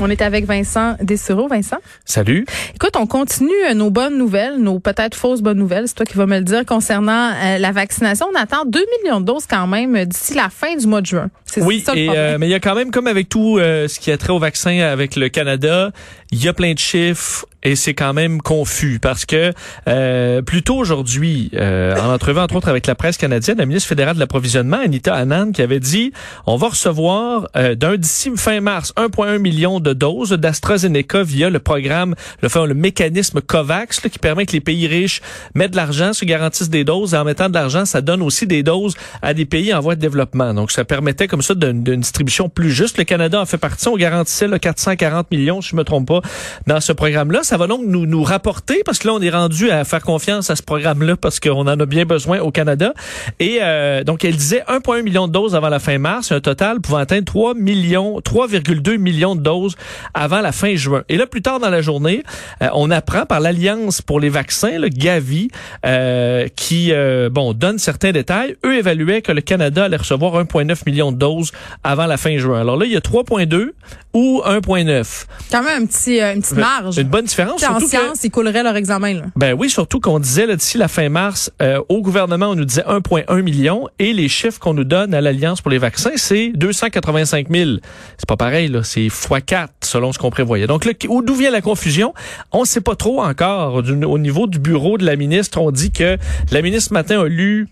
On est avec Vincent Dessureau. Vincent? Salut. Écoute, on continue euh, nos bonnes nouvelles, nos peut-être fausses bonnes nouvelles, c'est toi qui vas me le dire, concernant euh, la vaccination. On attend 2 millions de doses quand même euh, d'ici la fin du mois de juin. C'est Oui, ça le et, euh, mais il y a quand même, comme avec tout ce qui a trait au vaccin avec le Canada, il y a plein de chiffres et c'est quand même confus parce que euh, plus tôt aujourd'hui, euh, en entrevue entre autres avec la presse canadienne, la ministre fédérale de l'approvisionnement, Anita Anand, qui avait dit on va recevoir euh, d'un d'ici fin mars 1,1 million de doses d'AstraZeneca via le programme, le, le mécanisme COVAX là, qui permet que les pays riches mettent de l'argent, se garantissent des doses et en mettant de l'argent, ça donne aussi des doses à des pays en voie de développement. Donc ça permettait comme ça d'une d'une distribution plus juste. Le Canada en fait partie, on garantissait le 440 millions, si je me trompe pas, dans ce programme-là. Ça va donc nous, nous rapporter, parce que là, on est rendu à faire confiance à ce programme-là parce qu'on en a bien besoin au Canada. Et euh, donc, elle disait 1,1 million de doses avant la fin mars, un total pouvant atteindre 3 millions, 3,2 millions de doses avant la fin juin. Et là, plus tard dans la journée, euh, on apprend par l'Alliance pour les vaccins, le Gavi, euh, qui euh, bon donne certains détails. Eux évaluaient que le Canada allait recevoir 1,9 million de doses avant la fin juin. Alors là, il y a 3,2 ou 1,9. Quand même un petit, euh, une petite marge. Une bonne différence. Tu sais, en surtout que- sciences, ils couleraient leur examen. Là. ben oui, surtout qu'on disait d'ici la fin mars, euh, au gouvernement, on nous disait 1,1 million et les chiffres qu'on nous donne à l'Alliance pour les vaccins, c'est 285 000. C'est pas pareil, là, c'est x4 selon ce qu'on prévoyait. Donc, là, où- d'où vient la confusion? On ne sait pas trop encore. Du- au niveau du bureau de la ministre, on dit que la ministre ce matin a lu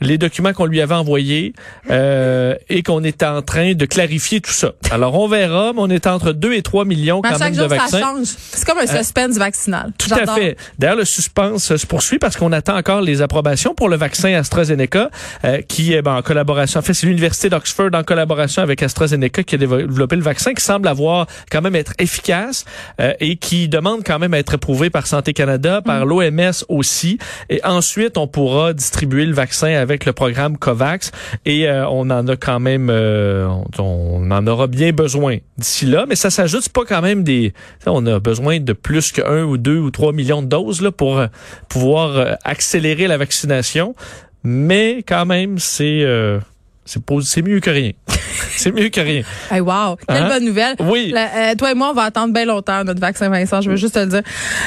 les documents qu'on lui avait envoyés euh, et qu'on est en train de clarifier tout ça. Alors, on verra, mais on est entre 2 et 3 millions quand même de jour, ça vaccins. change. C'est comme un suspense vaccinal. Tout à fait. D'ailleurs, le suspense se poursuit parce qu'on attend encore les approbations pour le vaccin AstraZeneca, euh, qui est ben, en collaboration. En fait, c'est l'université d'Oxford en collaboration avec AstraZeneca qui a développé le vaccin, qui semble avoir quand même être efficace euh, et qui demande quand même à être approuvé par Santé Canada, par Mm. l'OMS aussi. Et ensuite, on pourra distribuer le vaccin avec le programme COVAX. Et euh, on en a quand même, euh, on, en aura bien besoin d'ici là. Mais ça s'ajoute pas quand même des. On a besoin de plus que un ou deux ou trois millions de doses là pour euh, pouvoir euh, accélérer la vaccination. Mais quand même, c'est c'est mieux que rien. c'est mieux que rien. Hey, wow. Quelle Hein? bonne nouvelle. Oui. La- euh, toi et moi, on va attendre bien longtemps notre vaccin, Vincent. Je veux juste te le dire.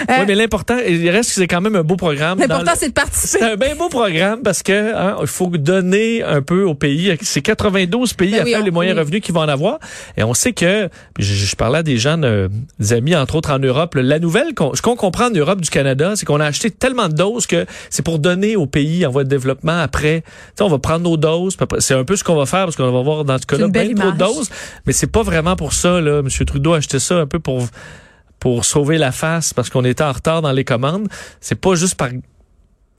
Euh, Oui, mais l'important, il reste que c'est quand même un beau programme. L'important, le- c'est de participer. C'est un bien beau programme parce que hein, il faut donner un peu aux pays. C'est 92 pays Ben à oui, faire les moyens oui. revenus qui vont en avoir. Et on sait que, je, je parlais à des gens, euh, des amis entre autres en Europe, la nouvelle, qu'on- ce qu'on comprend en Europe du Canada, c'est qu'on a acheté tellement de doses que c'est pour donner aux pays en voie de développement après. Tu sais, on va prendre nos doses. C'est un peu ce qu'on va faire parce qu'on va avoir dans ce cas-là une belle trop de doses. Mais c'est pas vraiment pour ça. Là. M. Trudeau a acheté ça un peu pour pour sauver la face parce qu'on était en retard dans les commandes. C'est pas juste par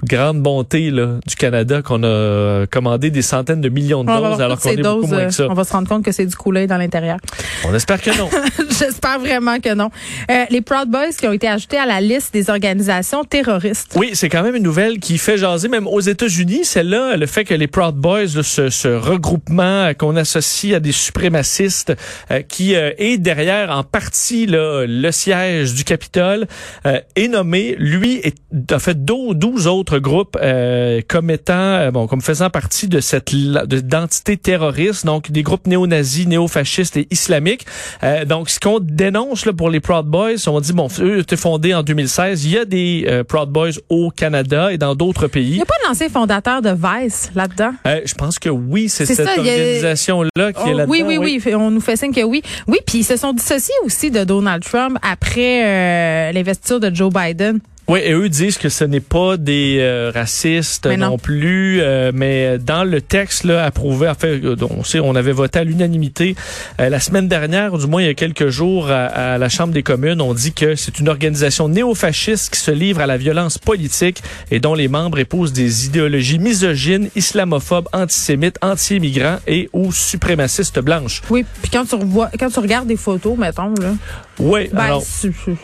grande bonté là, du Canada qu'on a commandé des centaines de millions de On va doses voir alors qu'on est beaucoup moins euh, que ça. On va se rendre compte que c'est du coulet dans l'intérieur. On espère que non. J'espère vraiment que non. Euh, les Proud Boys qui ont été ajoutés à la liste des organisations terroristes. Oui, c'est quand même une nouvelle qui fait jaser même aux États-Unis. Celle-là, le fait que les Proud Boys, là, ce, ce regroupement euh, qu'on associe à des suprémacistes, euh, qui euh, est derrière en partie là, le siège du Capitole, euh, est nommé, lui, est, a fait 12, 12 autres groupes euh, comme étant, euh, bon, comme faisant partie de cette d'entité terroriste, donc des groupes néo-nazis, néo-fascistes et islamiques. Euh, donc, ce qu'on dénonce là, pour les Proud Boys, on dit, bon, eux étaient fondés en 2016. Il y a des euh, Proud Boys au Canada et dans d'autres Il pays. n'y a pas l'ancien fondateur de Vice là-dedans? Euh, je pense que oui, c'est cette il a- organisation-là qui est Oh, là-dedans. oui, oui, oui, On nous fait signe que oui. Oui, puis ils se sont dissociés aussi de Donald Trump après l'investiture de Joe Biden. Oui, et eux disent que ce n'est pas des euh, racistes non. non. plus, euh, mais dans le texte là, approuvé, en fait, euh, on sait, on avait voté à l'unanimité euh, la semaine dernière, ou du moins il y a quelques jours, à, à la Chambre des communes, on dit que c'est une organisation néofasciste qui se livre à la violence politique et dont les membres épousent des idéologies misogynes, islamophobes, antisémites, anti-immigrants et ou suprémacistes blanches. Oui, puis quand tu revois, quand tu regardes des photos, mettons là, Oui, Ben, alors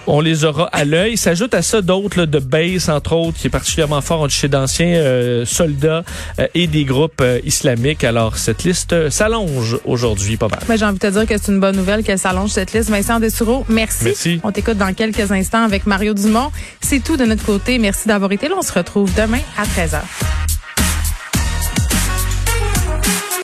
on les aura à l'œil. S'ajoute à ça d'autres de base, entre autres, qui est particulièrement fort chez d'anciens euh, soldats euh, et des groupes euh, islamiques. Alors, cette liste s'allonge aujourd'hui pas mal. Ben, j'ai envie de te dire que c'est une bonne nouvelle qu'elle s'allonge cette liste. Vincent Dessureau, merci. Merci. On t'écoute dans quelques instants avec Mario Dumont. C'est tout de notre côté. Merci d'avoir été là. On se retrouve demain à 13h.